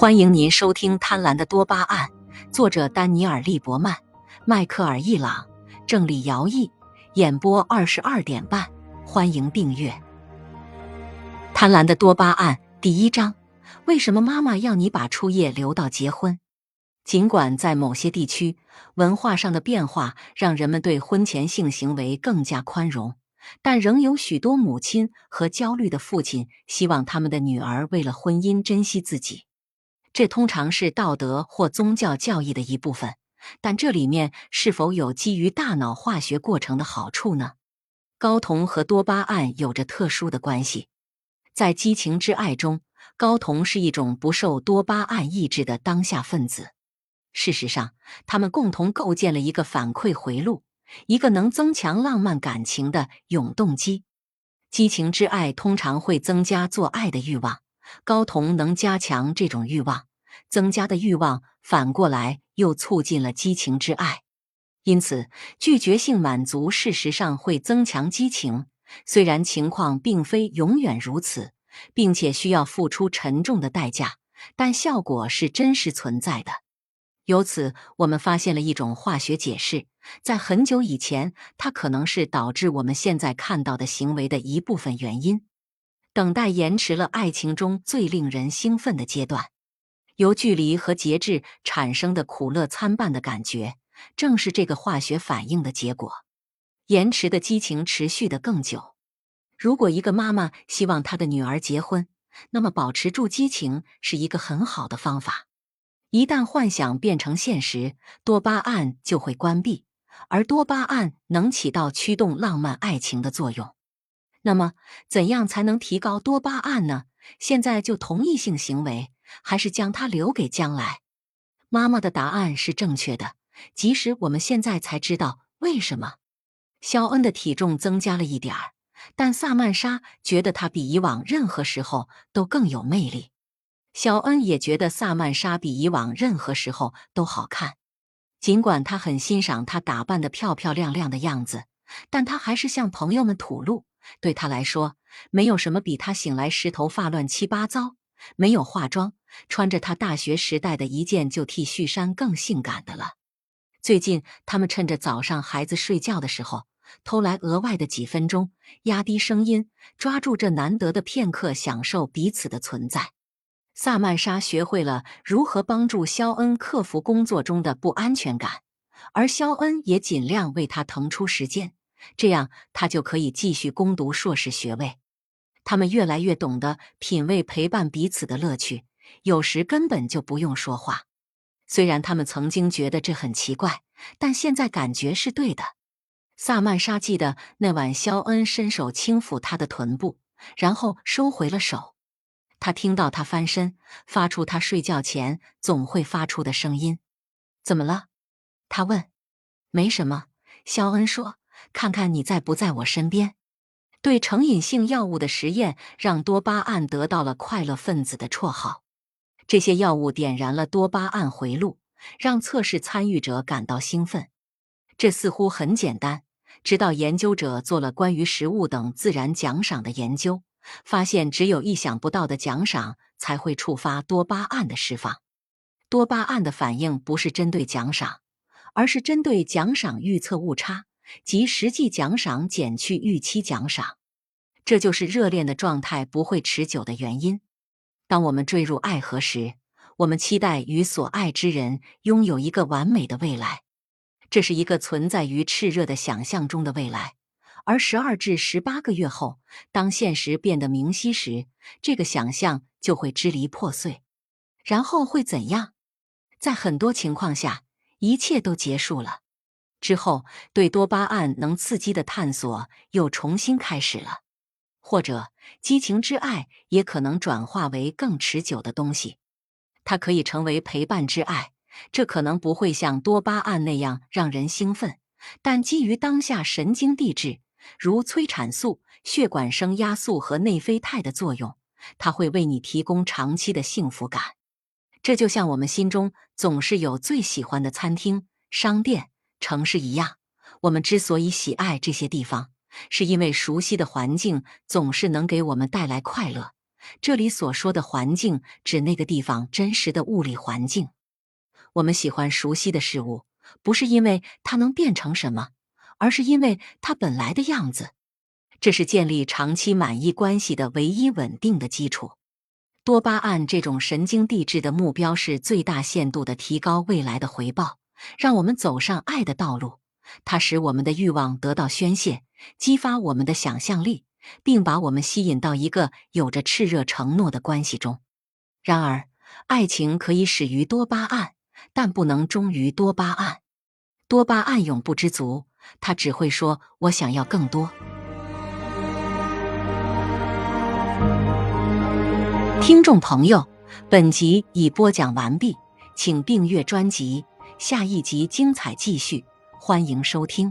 欢迎您收听《贪婪的多巴胺》，作者丹尼尔·利伯曼、迈克尔·易朗，郑李尧译，演播二十二点半。欢迎订阅《贪婪的多巴胺》第一章：为什么妈妈要你把初夜留到结婚？尽管在某些地区，文化上的变化让人们对婚前性行为更加宽容，但仍有许多母亲和焦虑的父亲希望他们的女儿为了婚姻珍惜自己。这通常是道德或宗教教义的一部分，但这里面是否有基于大脑化学过程的好处呢？睾酮和多巴胺有着特殊的关系，在激情之爱中，睾酮是一种不受多巴胺抑制的当下分子。事实上，他们共同构建了一个反馈回路，一个能增强浪漫感情的永动机。激情之爱通常会增加做爱的欲望。睾酮能加强这种欲望，增加的欲望反过来又促进了激情之爱，因此拒绝性满足事实上会增强激情。虽然情况并非永远如此，并且需要付出沉重的代价，但效果是真实存在的。由此，我们发现了一种化学解释，在很久以前，它可能是导致我们现在看到的行为的一部分原因。等待延迟了爱情中最令人兴奋的阶段，由距离和节制产生的苦乐参半的感觉，正是这个化学反应的结果。延迟的激情持续的更久。如果一个妈妈希望她的女儿结婚，那么保持住激情是一个很好的方法。一旦幻想变成现实，多巴胺就会关闭，而多巴胺能起到驱动浪漫爱情的作用。那么，怎样才能提高多巴胺呢？现在就同意性行为，还是将它留给将来？妈妈的答案是正确的，即使我们现在才知道为什么。肖恩的体重增加了一点儿，但萨曼莎觉得他比以往任何时候都更有魅力。肖恩也觉得萨曼莎比以往任何时候都好看，尽管他很欣赏她打扮的漂漂亮亮的样子，但他还是向朋友们吐露。对他来说，没有什么比他醒来时头发乱七八糟、没有化妆、穿着他大学时代的一件旧 T 恤衫更性感的了。最近，他们趁着早上孩子睡觉的时候，偷来额外的几分钟，压低声音，抓住这难得的片刻，享受彼此的存在。萨曼莎学会了如何帮助肖恩克服工作中的不安全感，而肖恩也尽量为他腾出时间。这样，他就可以继续攻读硕士学位。他们越来越懂得品味陪伴彼此的乐趣，有时根本就不用说话。虽然他们曾经觉得这很奇怪，但现在感觉是对的。萨曼莎记得那晚，肖恩伸手轻抚她的臀部，然后收回了手。他听到他翻身，发出他睡觉前总会发出的声音。怎么了？他问。没什么，肖恩说。看看你在不在我身边？对成瘾性药物的实验让多巴胺得到了快乐分子的绰号。这些药物点燃了多巴胺回路，让测试参与者感到兴奋。这似乎很简单，直到研究者做了关于食物等自然奖赏的研究，发现只有意想不到的奖赏才会触发多巴胺的释放。多巴胺的反应不是针对奖赏，而是针对奖赏预测误差。即实际奖赏减去预期奖赏，这就是热恋的状态不会持久的原因。当我们坠入爱河时，我们期待与所爱之人拥有一个完美的未来，这是一个存在于炽热的想象中的未来。而十二至十八个月后，当现实变得明晰时，这个想象就会支离破碎。然后会怎样？在很多情况下，一切都结束了。之后，对多巴胺能刺激的探索又重新开始了，或者激情之爱也可能转化为更持久的东西。它可以成为陪伴之爱，这可能不会像多巴胺那样让人兴奋，但基于当下神经递质，如催产素、血管升压素和内啡肽的作用，它会为你提供长期的幸福感。这就像我们心中总是有最喜欢的餐厅、商店。城市一样，我们之所以喜爱这些地方，是因为熟悉的环境总是能给我们带来快乐。这里所说的环境指那个地方真实的物理环境。我们喜欢熟悉的事物，不是因为它能变成什么，而是因为它本来的样子。这是建立长期满意关系的唯一稳定的基础。多巴胺这种神经递质的目标是最大限度的提高未来的回报，让我们走上爱的道路。它使我们的欲望得到宣泄，激发我们的想象力。并把我们吸引到一个有着炽热承诺的关系中。然而，爱情可以始于多巴胺，但不能终于多巴胺。多巴胺永不知足，它只会说“我想要更多”。听众朋友，本集已播讲完毕，请订阅专辑，下一集精彩继续，欢迎收听。